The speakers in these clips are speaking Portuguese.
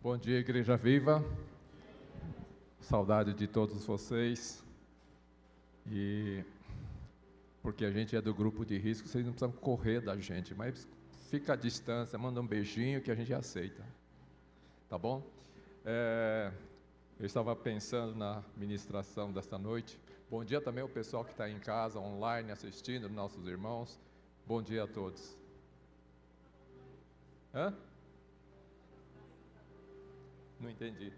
Bom dia, Igreja Viva. Saudade de todos vocês. E porque a gente é do grupo de risco, vocês não precisam correr da gente, mas fica à distância, manda um beijinho que a gente aceita. Tá bom? É, eu estava pensando na ministração desta noite. Bom dia também ao pessoal que está em casa, online, assistindo, nossos irmãos. Bom dia a todos. Hã? Não entendi.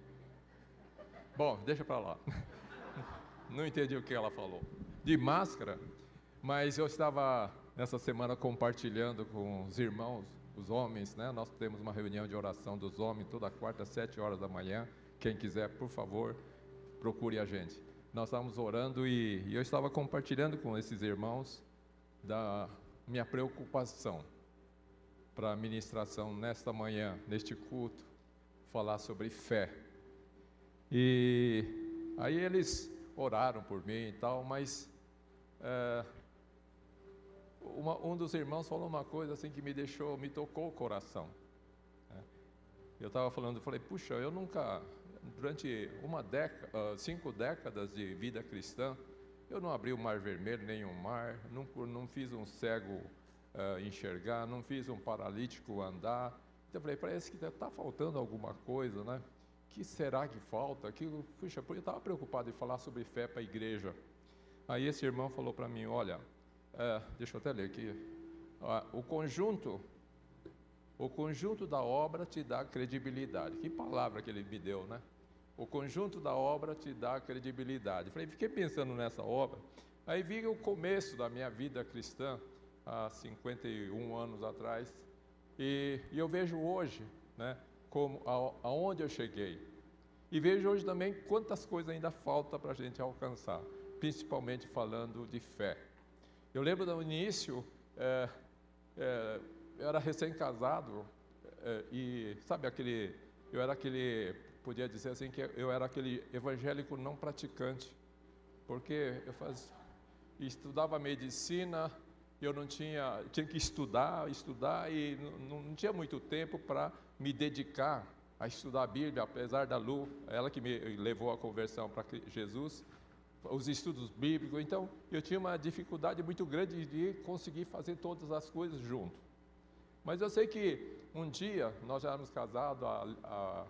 Bom, deixa para lá. Não entendi o que ela falou. De máscara, mas eu estava nessa semana compartilhando com os irmãos, os homens, né? Nós temos uma reunião de oração dos homens toda quarta, às sete horas da manhã. Quem quiser, por favor, procure a gente. Nós estávamos orando e, eu estava compartilhando com esses irmãos da minha preocupação para a ministração nesta manhã, neste culto, falar sobre fé. E aí eles oraram por mim e tal, mas é, uma, um dos irmãos falou uma coisa assim que me deixou, me tocou o coração. Né? Eu estava falando, eu falei, puxa, eu nunca, durante uma década, cinco décadas de vida cristã, eu não abri o mar vermelho, nem o mar, não, não fiz um cego uh, enxergar, não fiz um paralítico andar, então eu falei, parece que está faltando alguma coisa, né? que será que falta? Que, puxa, eu estava preocupado em falar sobre fé para a igreja. Aí esse irmão falou para mim, olha, é, deixa eu até ler aqui, o conjunto, o conjunto da obra te dá credibilidade. Que palavra que ele me deu, né? O conjunto da obra te dá credibilidade. Falei, fiquei pensando nessa obra. Aí vi o começo da minha vida cristã, há 51 anos atrás, e, e eu vejo hoje, né, como a, aonde eu cheguei. E vejo hoje também quantas coisas ainda falta para a gente alcançar, principalmente falando de fé. Eu lembro do início, é, é, eu era recém-casado é, e sabe aquele, eu era aquele, podia dizer assim que eu era aquele evangélico não praticante, porque eu faz, estudava medicina, eu não tinha, tinha que estudar, estudar e não, não tinha muito tempo para me dedicar a estudar a Bíblia, apesar da Lu, ela que me levou à conversão para Jesus, os estudos bíblicos. Então, eu tinha uma dificuldade muito grande de conseguir fazer todas as coisas junto. Mas eu sei que um dia nós já éramos casados, a, a,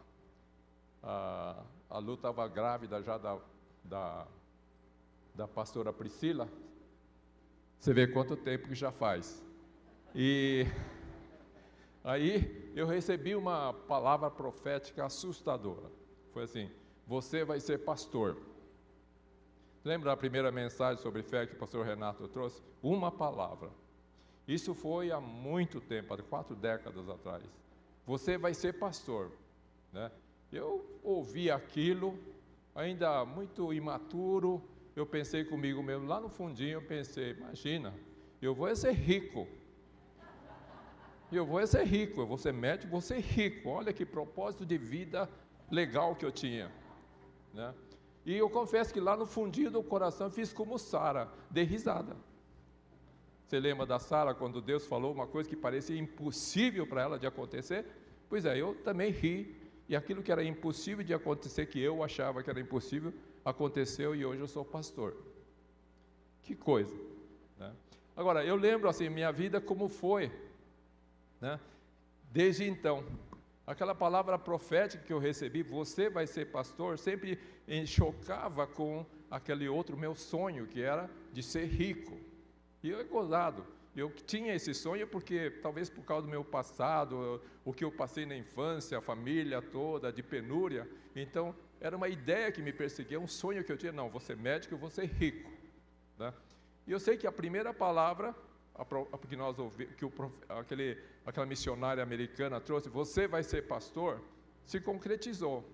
a, a Lu estava grávida já da, da, da pastora Priscila, você vê quanto tempo que já faz. E aí eu recebi uma palavra profética assustadora. Foi assim: você vai ser pastor. Lembra a primeira mensagem sobre fé que o pastor Renato trouxe? Uma palavra. Isso foi há muito tempo, há quatro décadas atrás. Você vai ser pastor. Né? Eu ouvi aquilo, ainda muito imaturo, eu pensei comigo mesmo, lá no fundinho eu pensei, imagina, eu vou ser rico. Eu vou ser rico, eu vou ser médico, vou ser rico. Olha que propósito de vida legal que eu tinha. Né? E eu confesso que lá no fundinho do coração fiz como Sara, dei risada. Você lembra da Sara quando Deus falou uma coisa que parecia impossível para ela de acontecer? Pois é, eu também ri. E aquilo que era impossível de acontecer, que eu achava que era impossível, aconteceu e hoje eu sou pastor. Que coisa. Né? Agora, eu lembro assim, minha vida como foi. Né? Desde então, aquela palavra profética que eu recebi, você vai ser pastor, sempre chocava com aquele outro meu sonho, que era de ser rico. E eu é gozado. Eu tinha esse sonho porque, talvez por causa do meu passado, o que eu passei na infância, a família toda, de penúria, então era uma ideia que me perseguia, um sonho que eu tinha, não, ser médico, eu vou ser rico. Né? E eu sei que a primeira palavra que nós ouvimos, que o, aquele, aquela missionária americana trouxe, você vai ser pastor, se concretizou.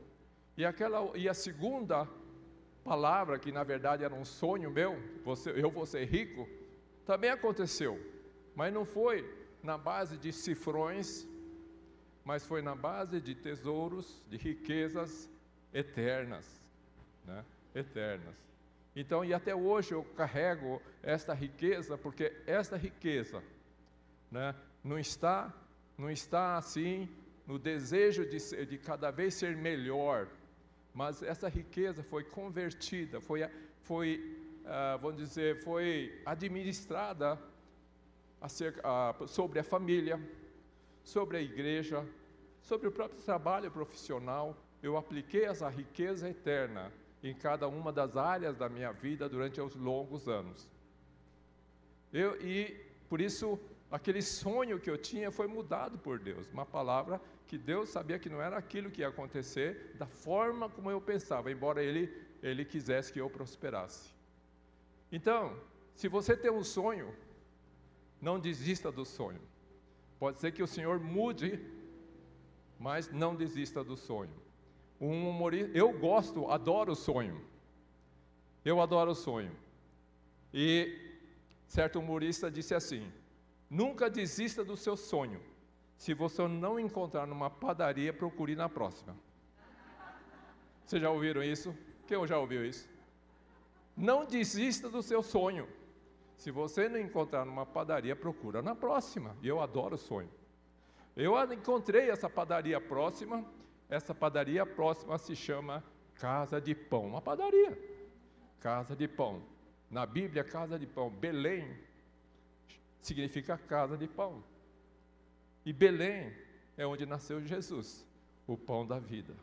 E, aquela, e a segunda palavra, que na verdade era um sonho meu, você, eu vou ser rico, também aconteceu. Mas não foi na base de cifrões, mas foi na base de tesouros, de riquezas eternas, né? eternas. Então, e até hoje eu carrego esta riqueza, porque esta riqueza né, não está, não está assim no desejo de, ser, de cada vez ser melhor, mas essa riqueza foi convertida, foi, foi uh, vamos dizer, foi administrada acerca, uh, sobre a família, sobre a igreja, sobre o próprio trabalho profissional. Eu apliquei essa riqueza eterna em cada uma das áreas da minha vida durante os longos anos. Eu, e por isso, aquele sonho que eu tinha foi mudado por Deus. Uma palavra que Deus sabia que não era aquilo que ia acontecer da forma como eu pensava, embora Ele, Ele quisesse que eu prosperasse. Então, se você tem um sonho, não desista do sonho. Pode ser que o Senhor mude, mas não desista do sonho. Um humorista, eu gosto, adoro o sonho. Eu adoro o sonho. E certo humorista disse assim: Nunca desista do seu sonho. Se você não encontrar numa padaria, procure na próxima. Vocês já ouviram isso? Quem já ouviu isso? Não desista do seu sonho. Se você não encontrar numa padaria, procura na próxima. E eu adoro sonho. Eu encontrei essa padaria próxima. Essa padaria próxima se chama Casa de Pão. Uma padaria. Casa de Pão. Na Bíblia, Casa de Pão. Belém significa casa de pão. E Belém é onde nasceu Jesus, o pão da vida.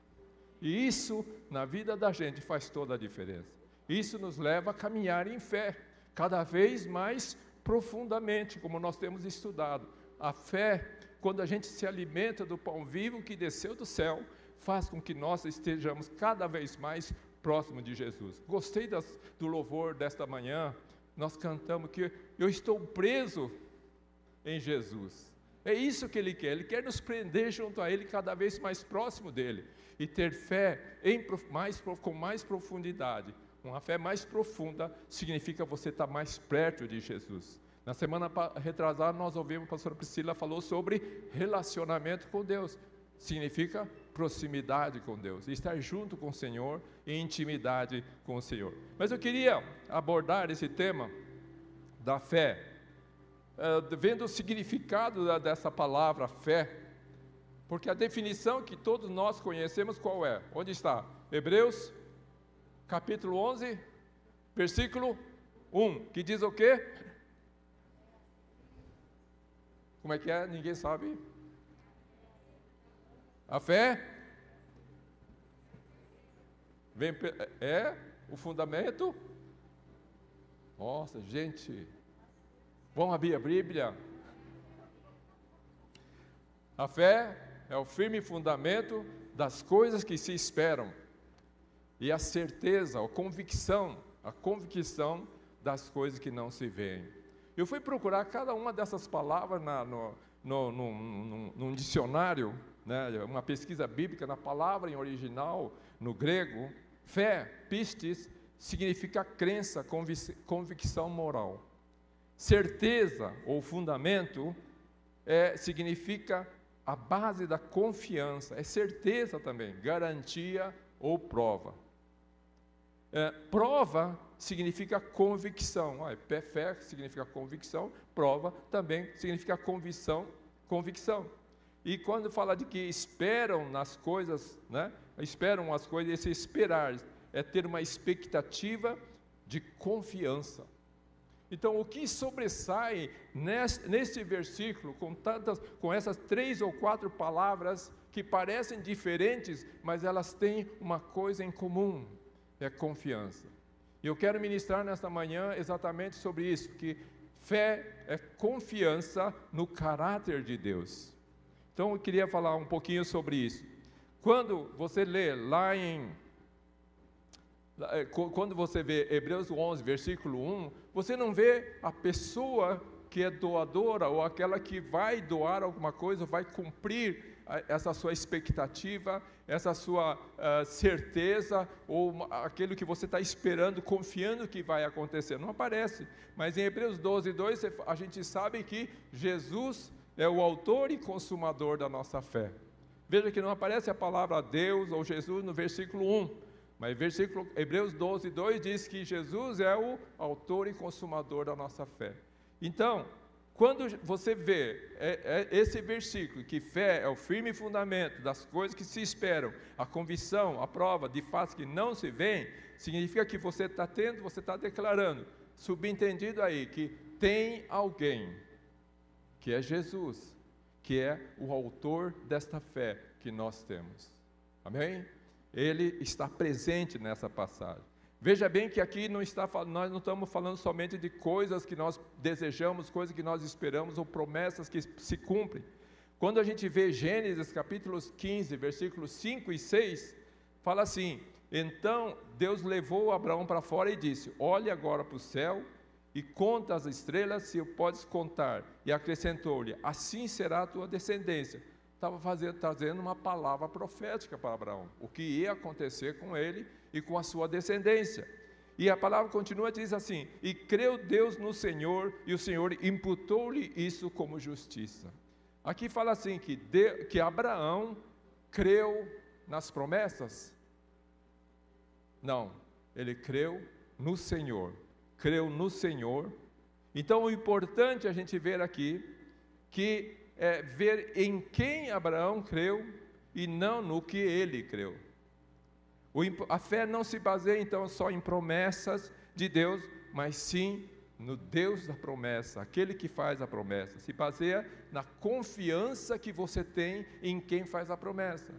E isso, na vida da gente, faz toda a diferença. Isso nos leva a caminhar em fé cada vez mais profundamente, como nós temos estudado. A fé, quando a gente se alimenta do pão vivo que desceu do céu, faz com que nós estejamos cada vez mais próximo de Jesus. Gostei das, do louvor desta manhã. Nós cantamos que eu estou preso em Jesus. É isso que Ele quer. Ele quer nos prender junto a Ele, cada vez mais próximo dele. E ter fé em, mais, com mais profundidade. Uma fé mais profunda significa você estar mais perto de Jesus. Na semana retrasada, nós ouvimos a pastora Priscila falou sobre relacionamento com Deus. Significa proximidade com Deus, estar junto com o Senhor e intimidade com o Senhor. Mas eu queria abordar esse tema da fé, uh, vendo o significado dessa palavra fé, porque a definição que todos nós conhecemos qual é? Onde está? Hebreus capítulo 11, versículo 1, que diz o quê? Como é que é? Ninguém sabe? A fé vem é o fundamento. Nossa, gente, vamos abrir a Bíblia. A fé é o firme fundamento das coisas que se esperam e a certeza, a convicção, a convicção das coisas que não se veem. Eu fui procurar cada uma dessas palavras na, no, no, no, no, num dicionário, né, uma pesquisa bíblica na palavra em original, no grego. Fé, pistes, significa crença, convicção moral. Certeza ou fundamento é, significa a base da confiança, é certeza também, garantia ou prova. É, prova significa convicção. Ah, fé significa convicção, prova também significa convicção, convicção. E quando fala de que esperam nas coisas, né? Esperam as coisas, esse esperar é ter uma expectativa de confiança. Então, o que sobressai neste, neste versículo, com, tantas, com essas três ou quatro palavras que parecem diferentes, mas elas têm uma coisa em comum: é confiança. E eu quero ministrar nesta manhã exatamente sobre isso, que fé é confiança no caráter de Deus. Então eu queria falar um pouquinho sobre isso. Quando você lê lá em é, quando você vê Hebreus 11, versículo 1, você não vê a pessoa que é doadora ou aquela que vai doar alguma coisa, vai cumprir essa sua expectativa, essa sua uh, certeza, ou aquilo que você está esperando, confiando que vai acontecer. Não aparece. Mas em Hebreus 12, 2, a gente sabe que Jesus é o autor e consumador da nossa fé. Veja que não aparece a palavra Deus ou Jesus no versículo 1. Mas versículo, Hebreus 12, 2 diz que Jesus é o autor e consumador da nossa fé. Então, quando você vê é, é esse versículo, que fé é o firme fundamento das coisas que se esperam, a convicção, a prova de fatos que não se veem, significa que você está tendo, você está declarando, subentendido aí, que tem alguém, que é Jesus, que é o autor desta fé que nós temos. Amém? Ele está presente nessa passagem. Veja bem que aqui não está, nós não estamos falando somente de coisas que nós desejamos, coisas que nós esperamos ou promessas que se cumprem. Quando a gente vê Gênesis capítulos 15, versículos 5 e 6, fala assim: Então Deus levou Abraão para fora e disse: Olhe agora para o céu e conta as estrelas, se podes contar. E acrescentou-lhe: Assim será a tua descendência. Estava fazendo, trazendo uma palavra profética para Abraão, o que ia acontecer com ele e com a sua descendência. E a palavra continua diz assim: E creu Deus no Senhor, e o Senhor imputou-lhe isso como justiça. Aqui fala assim que, de, que Abraão creu nas promessas? Não, ele creu no Senhor. Creu no Senhor. Então o importante a gente ver aqui que é ver em quem Abraão creu e não no que ele creu. A fé não se baseia então só em promessas de Deus, mas sim no Deus da promessa, aquele que faz a promessa. Se baseia na confiança que você tem em quem faz a promessa.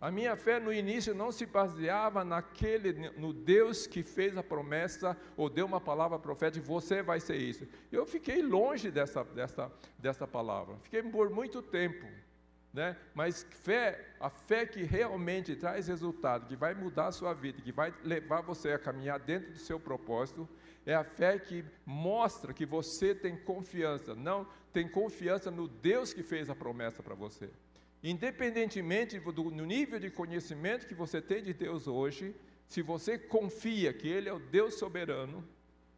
A minha fé no início não se baseava naquele, no Deus que fez a promessa ou deu uma palavra profética, você vai ser isso. Eu fiquei longe dessa, dessa, dessa palavra, fiquei por muito tempo. Né? Mas fé, a fé que realmente traz resultado, que vai mudar a sua vida, que vai levar você a caminhar dentro do seu propósito, é a fé que mostra que você tem confiança, não tem confiança no Deus que fez a promessa para você. Independentemente do nível de conhecimento que você tem de Deus hoje, se você confia que Ele é o Deus soberano,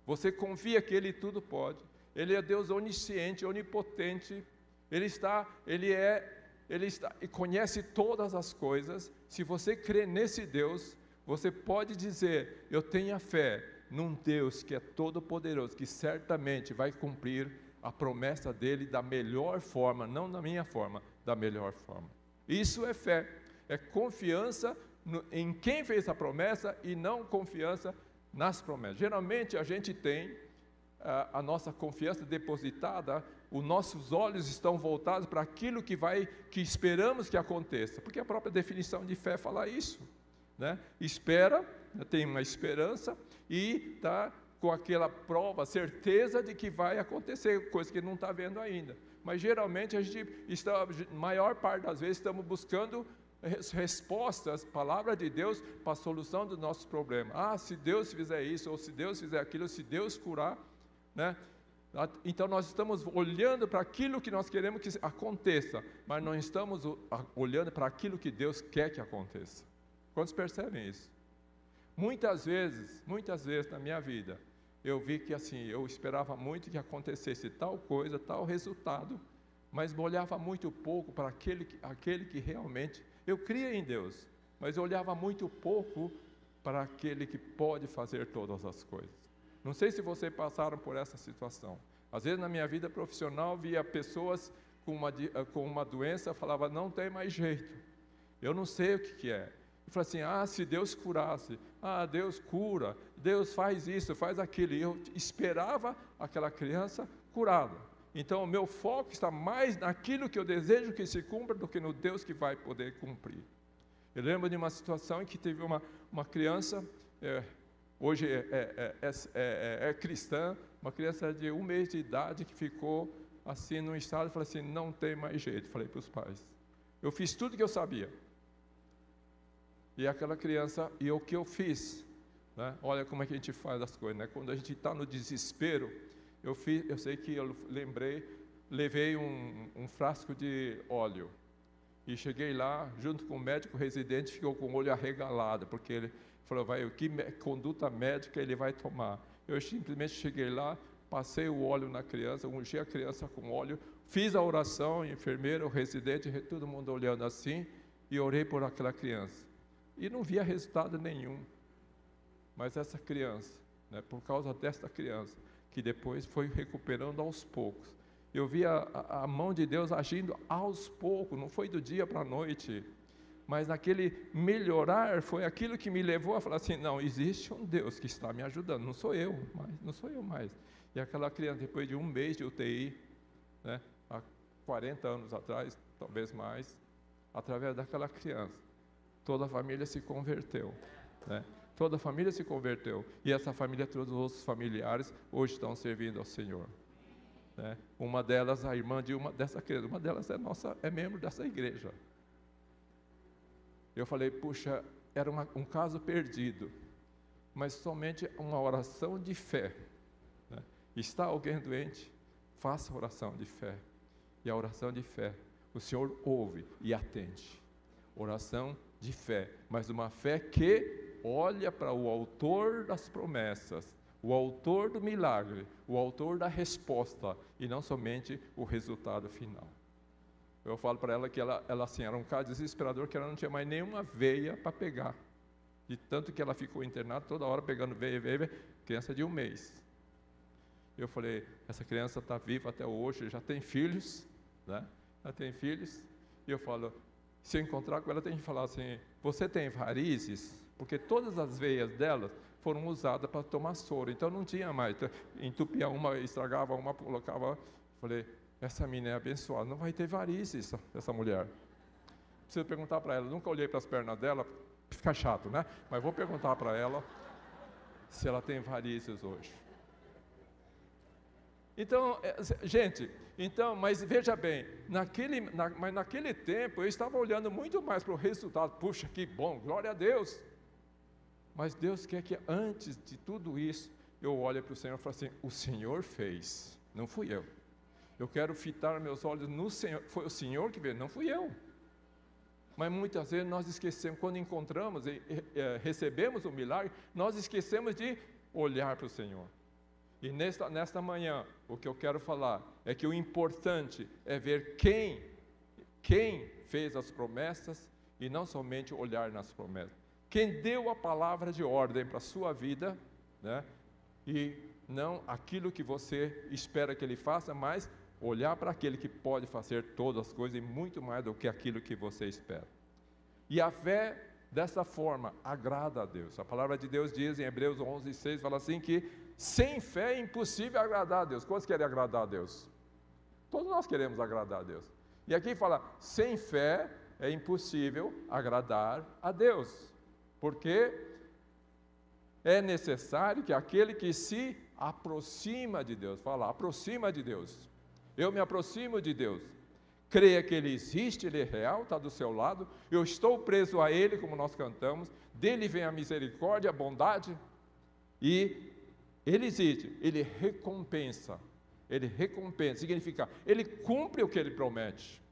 você confia que Ele tudo pode, Ele é Deus onisciente, onipotente, Ele está, Ele é ele está, e conhece todas as coisas. Se você crê nesse Deus, você pode dizer: Eu tenho a fé num Deus que é todo-poderoso, que certamente vai cumprir a promessa dele da melhor forma, não da minha forma, da melhor forma. Isso é fé, é confiança no, em quem fez a promessa e não confiança nas promessas. Geralmente a gente tem a, a nossa confiança depositada os nossos olhos estão voltados para aquilo que vai, que esperamos que aconteça, porque a própria definição de fé fala isso, né? Espera, né, tem uma esperança e está com aquela prova, certeza de que vai acontecer, coisa que não está vendo ainda. Mas geralmente a gente está, maior parte das vezes estamos buscando respostas, palavra de Deus para a solução dos nossos problemas. Ah, se Deus fizer isso, ou se Deus fizer aquilo, se Deus curar, né? Então nós estamos olhando para aquilo que nós queremos que aconteça, mas não estamos olhando para aquilo que Deus quer que aconteça. Quantos percebem isso? Muitas vezes, muitas vezes na minha vida, eu vi que assim, eu esperava muito que acontecesse tal coisa, tal resultado, mas olhava muito pouco para aquele, aquele que realmente, eu cria em Deus, mas olhava muito pouco para aquele que pode fazer todas as coisas. Não sei se vocês passaram por essa situação. Às vezes na minha vida profissional via pessoas com uma, eh, com uma doença, falava, não tem mais jeito. Eu não sei o que, que é. Eu falei assim, ah, se Deus curasse, ah, Deus cura, Deus faz isso, faz aquilo. E eu esperava aquela criança curada. Então o meu foco está mais naquilo que eu desejo que se cumpra do que no Deus que vai poder cumprir. Eu lembro de uma situação em que teve uma, uma criança, é, hoje é é, é, é, é, cristã, uma criança de um mês de idade que ficou assim num estado, falei assim, não tem mais jeito, falei para os pais. Eu fiz tudo que eu sabia. E aquela criança, e o que eu fiz, né? olha como é que a gente faz as coisas, né? quando a gente está no desespero, eu, fiz, eu sei que eu lembrei, levei um, um frasco de óleo, e cheguei lá, junto com o médico residente, ficou com o olho arregalado, porque ele falou, vai, que conduta médica ele vai tomar? Eu simplesmente cheguei lá, passei o óleo na criança, ungi a criança com óleo, fiz a oração, enfermeiro, residente, todo mundo olhando assim, e orei por aquela criança. E não via resultado nenhum. Mas essa criança, né, por causa desta criança, que depois foi recuperando aos poucos, eu vi a, a mão de Deus agindo aos poucos, não foi do dia para a noite. Mas naquele melhorar foi aquilo que me levou a falar assim: não, existe um Deus que está me ajudando, não sou eu, mais, não sou eu mais. E aquela criança, depois de um mês de UTI, né, há 40 anos atrás, talvez mais, através daquela criança, toda a família se converteu. Né? Toda a família se converteu. E essa família, todos os outros familiares, hoje estão servindo ao Senhor. Né? Uma delas, a irmã de uma dessa criança, uma delas é nossa, é membro dessa igreja. Eu falei, puxa, era uma, um caso perdido, mas somente uma oração de fé. Né? Está alguém doente? Faça oração de fé. E a oração de fé, o Senhor ouve e atende. Oração de fé, mas uma fé que olha para o autor das promessas, o autor do milagre, o autor da resposta e não somente o resultado final. Eu falo para ela que ela, ela assim, era um caso desesperador, que ela não tinha mais nenhuma veia para pegar. De tanto que ela ficou internada toda hora pegando veia, veia, veia, criança de um mês. Eu falei, essa criança está viva até hoje, já tem filhos, né? Já tem filhos. E eu falo, se eu encontrar com ela, tem que falar assim, você tem varizes? Porque todas as veias dela foram usadas para tomar soro, então não tinha mais. Então, entupia uma, estragava uma, colocava. Falei, essa menina é abençoada, não vai ter varizes, essa mulher. Preciso perguntar para ela, nunca olhei para as pernas dela, fica chato, né? Mas vou perguntar para ela se ela tem varizes hoje. Então, é, gente, então, mas veja bem, naquele, na, mas naquele tempo eu estava olhando muito mais para o resultado. Puxa, que bom, glória a Deus. Mas Deus quer que antes de tudo isso, eu olhe para o Senhor e fale assim: o Senhor fez, não fui eu. Eu quero fitar meus olhos no Senhor. Foi o Senhor que veio, não fui eu. Mas muitas vezes nós esquecemos, quando encontramos e, recebemos o milagre, nós esquecemos de olhar para o Senhor. E nesta, nesta manhã, o que eu quero falar é que o importante é ver quem, quem fez as promessas e não somente olhar nas promessas. Quem deu a palavra de ordem para a sua vida, né? E não aquilo que você espera que ele faça, mas olhar para aquele que pode fazer todas as coisas e muito mais do que aquilo que você espera. E a fé, dessa forma, agrada a Deus. A palavra de Deus diz em Hebreus 11, 6, fala assim que sem fé é impossível agradar a Deus. Quantos querem agradar a Deus? Todos nós queremos agradar a Deus. E aqui fala, sem fé é impossível agradar a Deus. Porque é necessário que aquele que se aproxima de Deus, fala, aproxima de Deus, eu me aproximo de Deus. Creia que Ele existe, Ele é real, está do seu lado. Eu estou preso a Ele, como nós cantamos. Dele vem a misericórdia, a bondade. E Ele existe, Ele recompensa. Ele recompensa, significa, Ele cumpre o que Ele promete.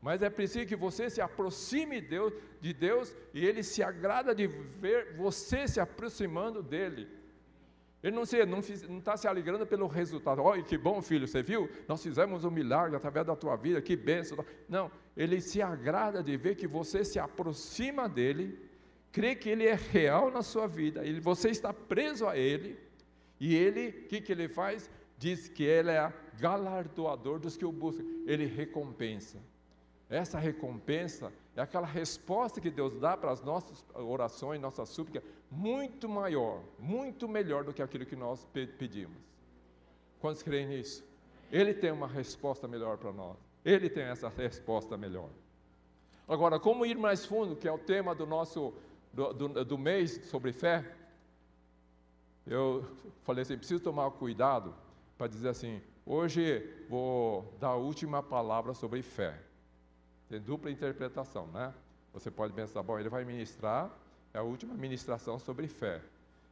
Mas é preciso que você se aproxime de Deus, de Deus e Ele se agrada de ver você se aproximando dEle. Ele não está não, não tá se alegrando pelo resultado. Olha que bom, filho, você viu? Nós fizemos um milagre através da tua vida, que bênção. Não, ele se agrada de ver que você se aproxima dele, crê que ele é real na sua vida, ele, você está preso a ele, e ele, o que, que ele faz? Diz que ele é galardoador dos que o buscam, ele recompensa. Essa recompensa é aquela resposta que Deus dá para as nossas orações, nossas súplicas, muito maior, muito melhor do que aquilo que nós pedimos. Quantos creem nisso? Ele tem uma resposta melhor para nós. Ele tem essa resposta melhor. Agora, como ir mais fundo, que é o tema do nosso do, do, do mês sobre fé, eu falei assim, preciso tomar cuidado para dizer assim, hoje vou dar a última palavra sobre fé. Tem dupla interpretação, né? Você pode pensar, bom, ele vai ministrar, é a última ministração sobre fé.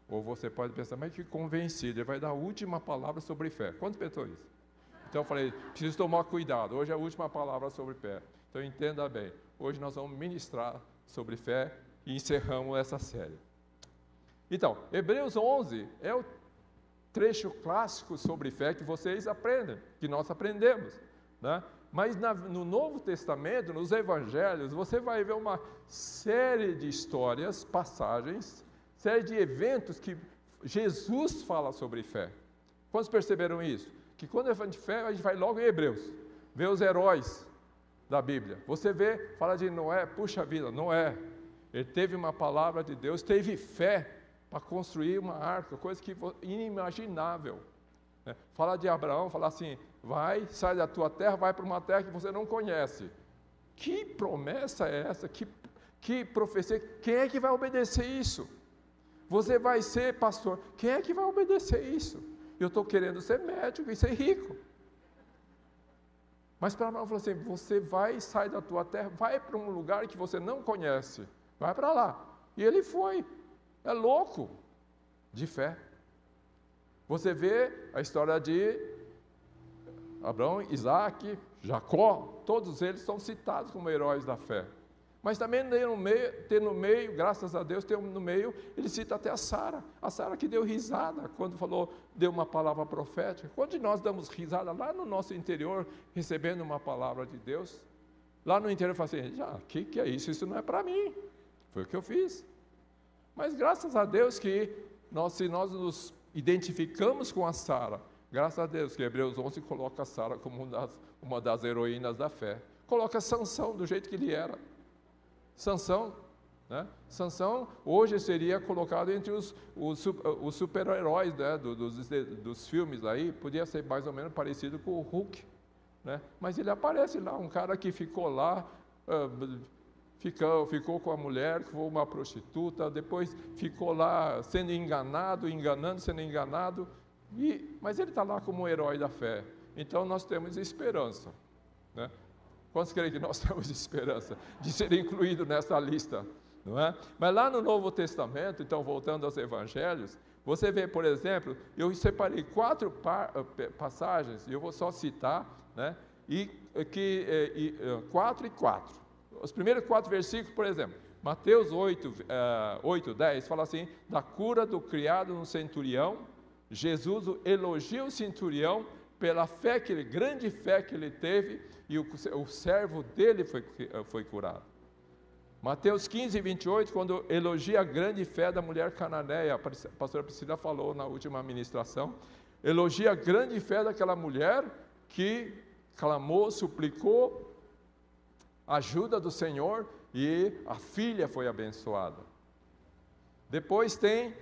Ou você pode pensar, mas que convencido, ele vai dar a última palavra sobre fé. Quantos pensou isso? Então eu falei, preciso tomar cuidado, hoje é a última palavra sobre fé. Então entenda bem, hoje nós vamos ministrar sobre fé e encerramos essa série. Então, Hebreus 11 é o trecho clássico sobre fé que vocês aprendem, que nós aprendemos. Né? Mas na, no Novo Testamento, nos Evangelhos, você vai ver uma série de histórias, passagens, série de eventos que Jesus fala sobre fé. Quantos perceberam isso? que quando é de fé, a gente vai logo em Hebreus, vê os heróis da Bíblia. Você vê, fala de Noé, puxa vida, Noé, ele teve uma palavra de Deus, teve fé para construir uma arca, coisa que inimaginável. Né? Fala de Abraão, fala assim: vai, sai da tua terra, vai para uma terra que você não conhece. Que promessa é essa? Que, que profecia? Quem é que vai obedecer isso? Você vai ser pastor. Quem é que vai obedecer isso? Eu estou querendo ser médico e ser rico. Mas para Abraão falou assim: você vai, sai da tua terra, vai para um lugar que você não conhece. Vai para lá. E ele foi. É louco. De fé. Você vê a história de Abraão, Isaac, Jacó, todos eles são citados como heróis da fé. Mas também tem no meio, tem no meio graças a Deus, tem no meio, ele cita até a Sara, a Sara que deu risada quando falou, deu uma palavra profética. Quando nós damos risada lá no nosso interior, recebendo uma palavra de Deus, lá no interior fala assim, já, o que, que é isso? Isso não é para mim. Foi o que eu fiz. Mas graças a Deus que nós, se nós nos identificamos com a Sara, graças a Deus que Hebreus 11 coloca Sara como uma das, uma das heroínas da fé. Coloca Sansão do jeito que ele era. Sansão, né? Sansão hoje seria colocado entre os, os, os super-heróis né? Do, dos, dos filmes aí, podia ser mais ou menos parecido com o Hulk, né? mas ele aparece lá, um cara que ficou lá, uh, ficou, ficou com a mulher, foi uma prostituta, depois ficou lá sendo enganado, enganando, sendo enganado, e, mas ele está lá como um herói da fé. Então nós temos esperança. Né? Quantos creem que nós temos esperança de ser incluído nessa lista? Não é? Mas lá no Novo Testamento, então voltando aos evangelhos, você vê, por exemplo, eu separei quatro eh, passagens, e eu vou só citar, né? E, eh, que, eh, e, quatro e quatro. Os primeiros quatro versículos, por exemplo, Mateus 8, uh, 8, 10, fala assim, da cura do criado no centurião, Jesus elogia o centurião pela fé que ele, grande fé que ele teve, e o, o servo dele foi, foi curado. Mateus 15, 28, quando elogia a grande fé da mulher cananeia, a pastora Priscila falou na última ministração, elogia a grande fé daquela mulher que clamou, suplicou ajuda do Senhor e a filha foi abençoada. Depois tem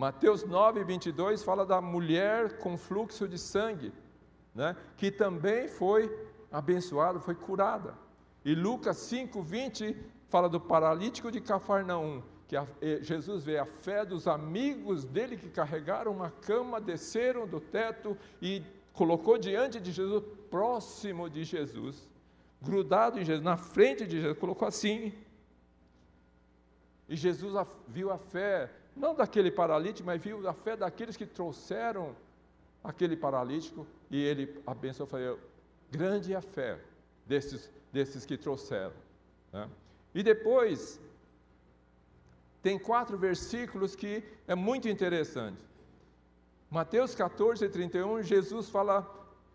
Mateus 9, 22, fala da mulher com fluxo de sangue, né, que também foi abençoada, foi curada. E Lucas 5, 20 fala do paralítico de Cafarnaum, que a, Jesus vê a fé dos amigos dele que carregaram uma cama, desceram do teto e colocou diante de Jesus, próximo de Jesus, grudado em Jesus, na frente de Jesus, colocou assim. E Jesus viu a fé, não daquele paralítico, mas viu a fé daqueles que trouxeram aquele paralítico e ele abençoou, falou, grande é a fé desses, desses que trouxeram. Né? E depois, tem quatro versículos que é muito interessante. Mateus 14, 31, Jesus fala,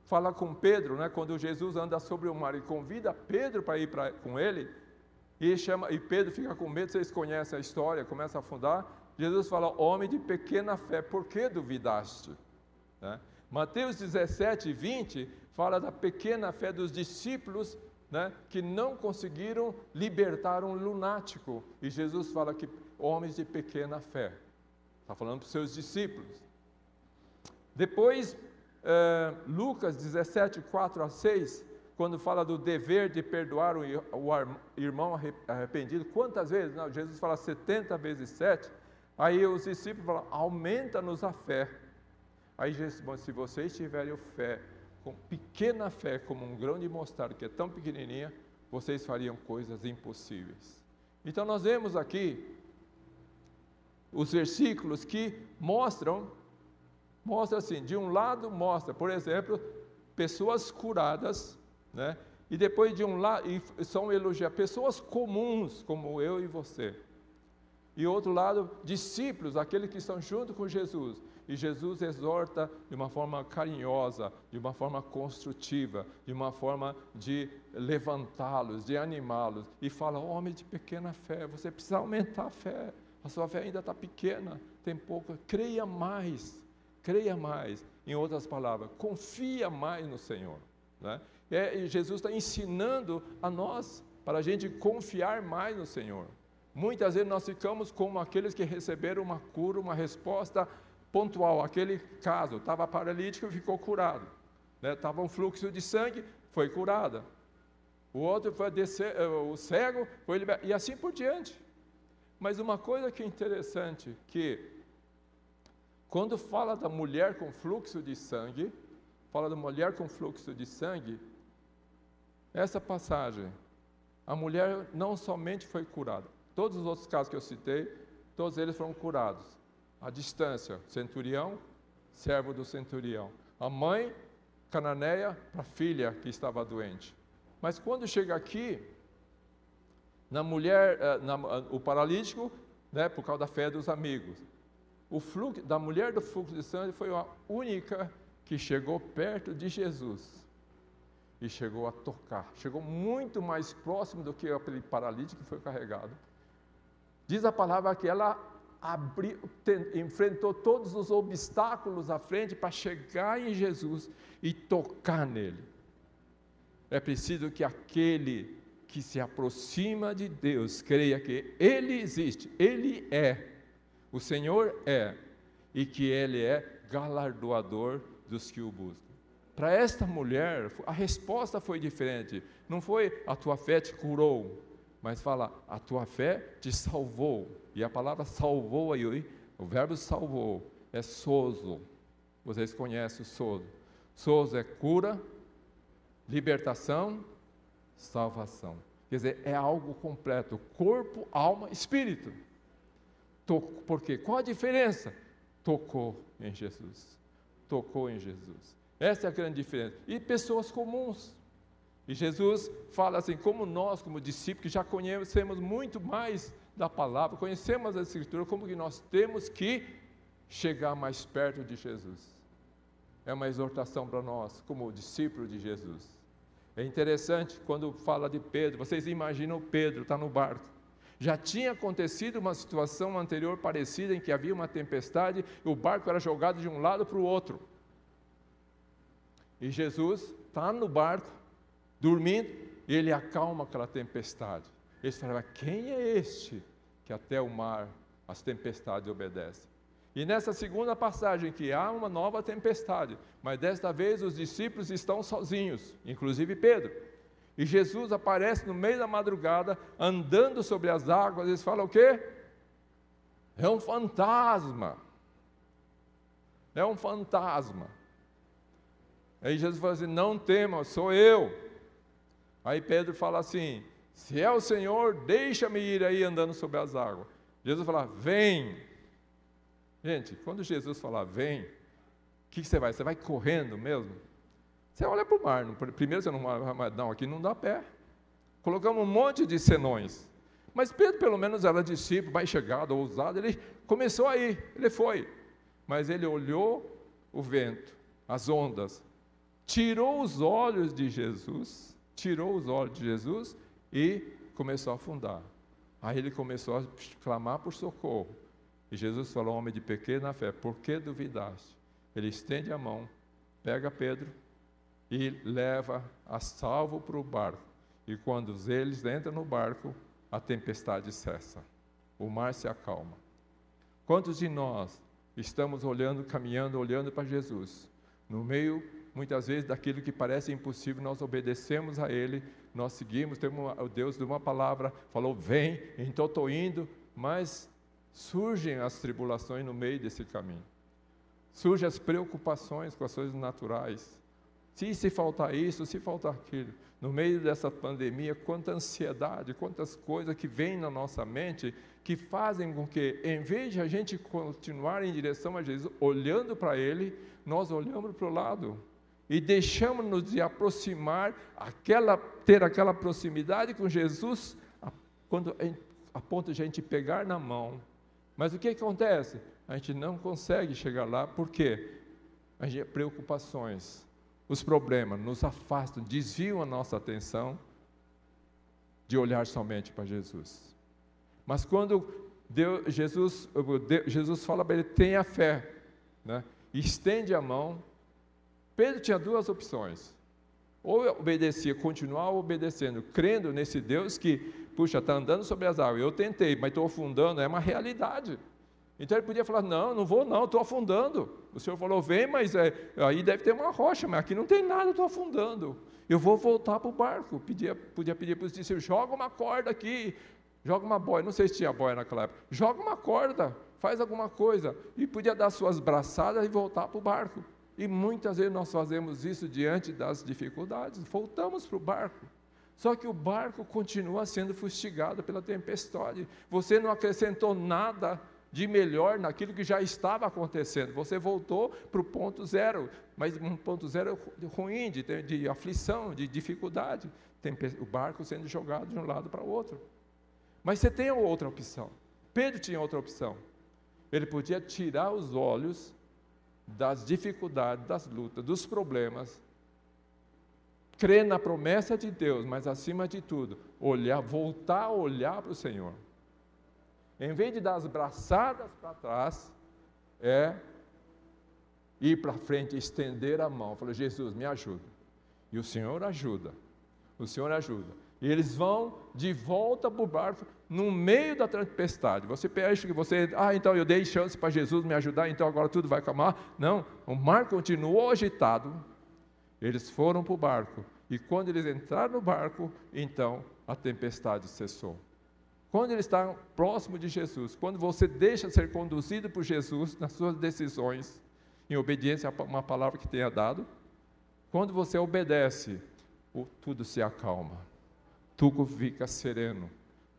fala com Pedro, né, quando Jesus anda sobre o mar e convida Pedro para ir pra, com ele, e, chama, e Pedro fica com medo, vocês conhecem a história, começa a afundar. Jesus fala: Homem de pequena fé, por que duvidaste? Né? Mateus 17, 20 fala da pequena fé dos discípulos né, que não conseguiram libertar um lunático. E Jesus fala que homens de pequena fé. Está falando para os seus discípulos. Depois, eh, Lucas 17, 4 a 6, quando fala do dever de perdoar o, irmão arrependido, quantas vezes? Não, Jesus fala 70 vezes 7. Aí os discípulos falam, aumenta-nos a fé. Aí Jesus diz, se vocês tiverem fé, com pequena fé, como um grão de mostarda, que é tão pequenininha, vocês fariam coisas impossíveis. Então nós vemos aqui os versículos que mostram, mostra assim, de um lado mostra, por exemplo, pessoas curadas, né? E depois de um lado, são elogiadas pessoas comuns, como eu e você. E outro lado, discípulos, aqueles que estão junto com Jesus. E Jesus exorta de uma forma carinhosa, de uma forma construtiva, de uma forma de levantá-los, de animá-los. E fala: homem de pequena fé, você precisa aumentar a fé. A sua fé ainda está pequena, tem pouco. Creia mais, creia mais. Em outras palavras, confia mais no Senhor. Né? É, Jesus está ensinando a nós para a gente confiar mais no Senhor. Muitas vezes nós ficamos como aqueles que receberam uma cura, uma resposta pontual. Aquele caso, estava paralítico e ficou curado. Estava né? um fluxo de sangue, foi curada. O outro foi descer, eh, o cego foi liberado, e assim por diante. Mas uma coisa que é interessante, que quando fala da mulher com fluxo de sangue, fala da mulher com fluxo de sangue, essa passagem, a mulher não somente foi curada, Todos os outros casos que eu citei, todos eles foram curados. A distância, centurião, servo do centurião. A mãe cananeia para a filha que estava doente. Mas quando chega aqui, na mulher, eh, na, o paralítico, né, por causa da fé dos amigos. O fluxo, da mulher do fluxo de sangue foi a única que chegou perto de Jesus e chegou a tocar. Chegou muito mais próximo do que aquele paralítico que foi carregado. Diz a palavra que ela abriu, enfrentou todos os obstáculos à frente para chegar em Jesus e tocar nele. É preciso que aquele que se aproxima de Deus creia que Ele existe, Ele é, o Senhor é, e que Ele é galardoador dos que o buscam. Para esta mulher, a resposta foi diferente. Não foi a tua fé te curou, mas fala, a tua fé te salvou. E a palavra salvou aí, o verbo salvou é sozo. Vocês conhecem o sozo. Sozo é cura, libertação, salvação. Quer dizer, é algo completo, corpo, alma, espírito. Por quê? Qual a diferença? Tocou em Jesus. Tocou em Jesus. Essa é a grande diferença. E pessoas comuns, e Jesus fala assim: como nós, como discípulos, já conhecemos muito mais da palavra, conhecemos a Escritura, como que nós temos que chegar mais perto de Jesus. É uma exortação para nós, como discípulos de Jesus. É interessante quando fala de Pedro, vocês imaginam Pedro está no barco. Já tinha acontecido uma situação anterior parecida em que havia uma tempestade e o barco era jogado de um lado para o outro. E Jesus está no barco, dormindo, ele acalma aquela tempestade. Eles falavam: quem é este que até o mar, as tempestades obedecem? E nessa segunda passagem, que há uma nova tempestade, mas desta vez os discípulos estão sozinhos, inclusive Pedro. E Jesus aparece no meio da madrugada, andando sobre as águas, eles falam o quê? É um fantasma. É um fantasma. Aí Jesus fala assim: Não tema, sou eu. Aí Pedro fala assim: Se é o Senhor, deixa-me ir aí andando sobre as águas. Jesus fala: Vem. Gente, quando Jesus falar vem, o que, que, você vai? Você vai correndo mesmo? Você olha para o mar. Primeiro você não vai, não, aqui não dá pé. Colocamos um monte de senões. Mas Pedro, pelo menos, era discípulo, mais chegado, ousado. Ele começou aí, ele foi. Mas ele olhou o vento, as ondas, tirou os olhos de Jesus tirou os olhos de Jesus e começou a afundar. Aí ele começou a clamar por socorro. E Jesus falou: Homem de pequena fé, por que duvidaste? Ele estende a mão, pega Pedro e leva a salvo para o barco. E quando eles entram no barco, a tempestade cessa, o mar se acalma. Quantos de nós estamos olhando, caminhando, olhando para Jesus, no meio muitas vezes daquilo que parece impossível, nós obedecemos a Ele, nós seguimos, temos o Deus de uma palavra, falou, vem, então estou indo, mas surgem as tribulações no meio desse caminho. Surgem as preocupações com as coisas naturais. Se, se faltar isso, se faltar aquilo. No meio dessa pandemia, quanta ansiedade, quantas coisas que vêm na nossa mente que fazem com que, em vez de a gente continuar em direção a Jesus, olhando para Ele, nós olhamos para o lado e deixamos-nos de aproximar, aquela, ter aquela proximidade com Jesus, a, quando, a ponto de a gente pegar na mão. Mas o que acontece? A gente não consegue chegar lá, por quê? A gente, preocupações, os problemas nos afastam, desviam a nossa atenção de olhar somente para Jesus. Mas quando Deus, Jesus, Deus, Jesus fala para ele, tenha fé, né? estende a mão, Pedro tinha duas opções. Ou obedecia, continuar obedecendo, crendo nesse Deus que, puxa, está andando sobre as águas. Eu tentei, mas estou afundando, é uma realidade. Então ele podia falar: Não, não vou, não, estou afundando. O Senhor falou: Vem, mas é, aí deve ter uma rocha, mas aqui não tem nada, estou afundando. Eu vou voltar para o barco. Podia, podia pedir para os discípulos: Joga uma corda aqui, joga uma boia. Não sei se tinha boia naquela época. Joga uma corda, faz alguma coisa. E podia dar suas braçadas e voltar para o barco. E muitas vezes nós fazemos isso diante das dificuldades, voltamos para o barco. Só que o barco continua sendo fustigado pela tempestade. Você não acrescentou nada de melhor naquilo que já estava acontecendo. Você voltou para o ponto zero, mas um ponto zero ruim, de, de aflição, de dificuldade. O barco sendo jogado de um lado para o outro. Mas você tem outra opção. Pedro tinha outra opção. Ele podia tirar os olhos das dificuldades, das lutas, dos problemas, crer na promessa de Deus, mas acima de tudo, olhar, voltar a olhar para o Senhor. Em vez de dar as braçadas para trás, é ir para frente, estender a mão. Falou, Jesus, me ajuda. E o Senhor ajuda. O Senhor ajuda. E eles vão de volta para o barco no meio da tempestade. Você acha que você, ah, então eu dei chance para Jesus me ajudar, então agora tudo vai acalmar? Não, o mar continuou agitado. Eles foram para o barco. E quando eles entraram no barco, então a tempestade cessou. Quando eles estão próximo de Jesus, quando você deixa ser conduzido por Jesus nas suas decisões, em obediência a uma palavra que tenha dado, quando você obedece, tudo se acalma, tudo fica sereno,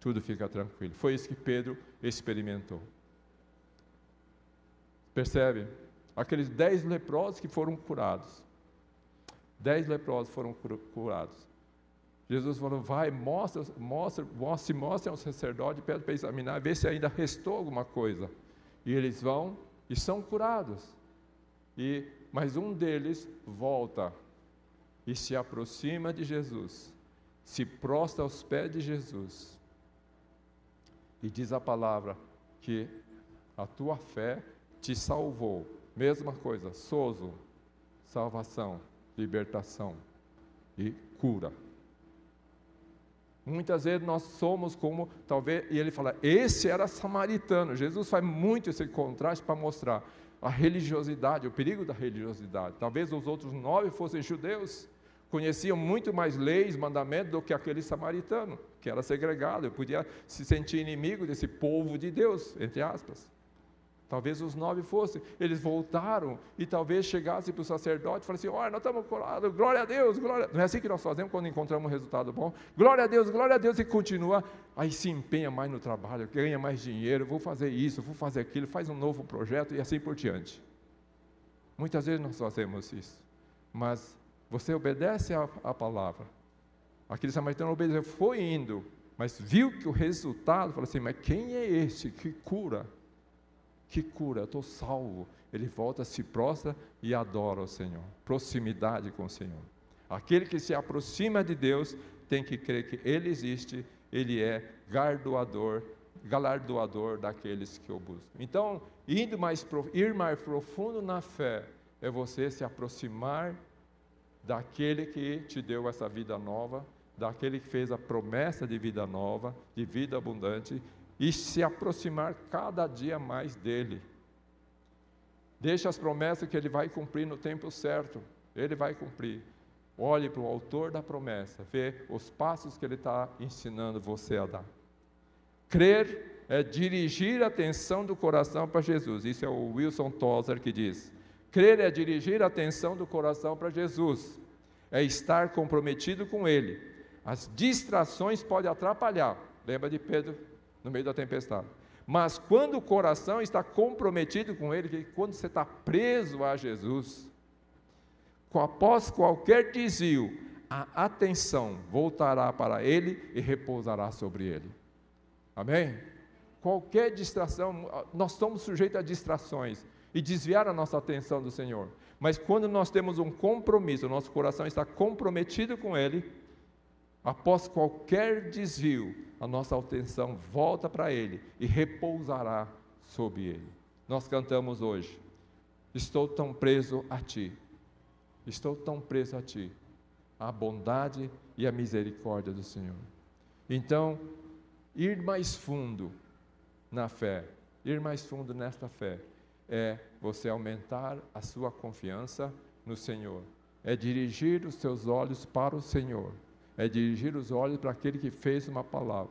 tudo fica tranquilo. Foi isso que Pedro experimentou. Percebe? Aqueles dez leprosos que foram curados. Dez leprosos foram curados. Jesus falou: vai, mostra, mostra, mostra se mostra ao sacerdote, pede para examinar, ver se ainda restou alguma coisa. E eles vão e são curados. E mas um deles volta e se aproxima de Jesus, se prostra aos pés de Jesus e diz a palavra que a tua fé te salvou. Mesma coisa, sozo, salvação, libertação e cura. Muitas vezes nós somos como, talvez, e ele fala, esse era samaritano. Jesus faz muito esse contraste para mostrar a religiosidade, o perigo da religiosidade. Talvez os outros nove fossem judeus, conheciam muito mais leis, mandamentos do que aquele samaritano, que era segregado, podia se sentir inimigo desse povo de Deus, entre aspas. Talvez os nove fossem, eles voltaram e talvez chegassem para o sacerdote e falassem: Olha, nós estamos curados, glória a Deus, glória. Não é assim que nós fazemos quando encontramos um resultado bom? Glória a Deus, glória a Deus, e continua, aí se empenha mais no trabalho, ganha mais dinheiro, vou fazer isso, vou fazer aquilo, faz um novo projeto e assim por diante. Muitas vezes nós fazemos isso, mas você obedece à palavra. Aquele samaritano obedeceu, foi indo, mas viu que o resultado, falou assim: Mas quem é este que cura? Que cura, eu estou salvo. Ele volta, se prostra e adora o Senhor. Proximidade com o Senhor. Aquele que se aproxima de Deus tem que crer que Ele existe, Ele é galardoador, galardoador daqueles que o buscam. Então, indo mais, ir mais profundo na fé é você se aproximar daquele que te deu essa vida nova, daquele que fez a promessa de vida nova, de vida abundante, e se aproximar cada dia mais dele. Deixa as promessas que ele vai cumprir no tempo certo, ele vai cumprir. Olhe para o autor da promessa, vê os passos que ele está ensinando você a dar. Crer é dirigir a atenção do coração para Jesus. Isso é o Wilson Tozer que diz. Crer é dirigir a atenção do coração para Jesus, é estar comprometido com Ele. As distrações podem atrapalhar. Lembra de Pedro no meio da tempestade. Mas quando o coração está comprometido com Ele, quando você está preso a Jesus, após qualquer desvio, a atenção voltará para Ele e repousará sobre Ele. Amém? Qualquer distração, nós estamos sujeitos a distrações e desviar a nossa atenção do Senhor. Mas quando nós temos um compromisso, nosso coração está comprometido com Ele, após qualquer desvio, a nossa atenção volta para Ele e repousará sobre Ele. Nós cantamos hoje: Estou tão preso a Ti, Estou tão preso a Ti. A bondade e a misericórdia do Senhor. Então, ir mais fundo na fé, ir mais fundo nesta fé, é você aumentar a sua confiança no Senhor, é dirigir os seus olhos para o Senhor, é dirigir os olhos para aquele que fez uma palavra,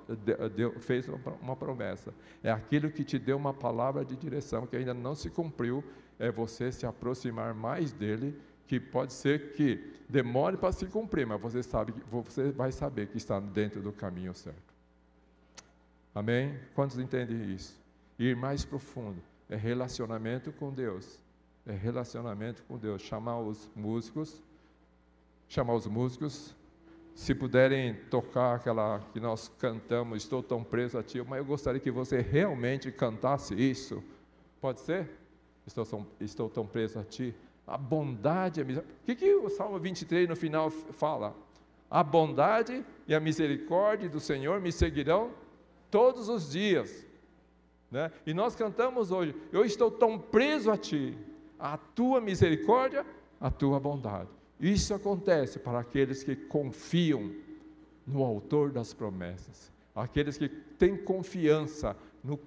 deu, fez uma promessa, é aquilo que te deu uma palavra de direção que ainda não se cumpriu, é você se aproximar mais dele, que pode ser que demore para se cumprir, mas você sabe, você vai saber que está dentro do caminho certo. Amém? Quantos entendem isso? Ir mais profundo é relacionamento com Deus. É relacionamento com Deus. Chamar os músicos, chamar os músicos, se puderem tocar aquela que nós cantamos, Estou tão preso a Ti, mas eu gostaria que você realmente cantasse isso. Pode ser? Estou tão, estou tão preso a Ti. A bondade a misericórdia. O que, que o Salmo 23 no final fala? A bondade e a misericórdia do Senhor me seguirão todos os dias. Né? E nós cantamos hoje: Eu estou tão preso a Ti, a Tua misericórdia, a Tua bondade. Isso acontece para aqueles que confiam no Autor das promessas, aqueles que têm confiança no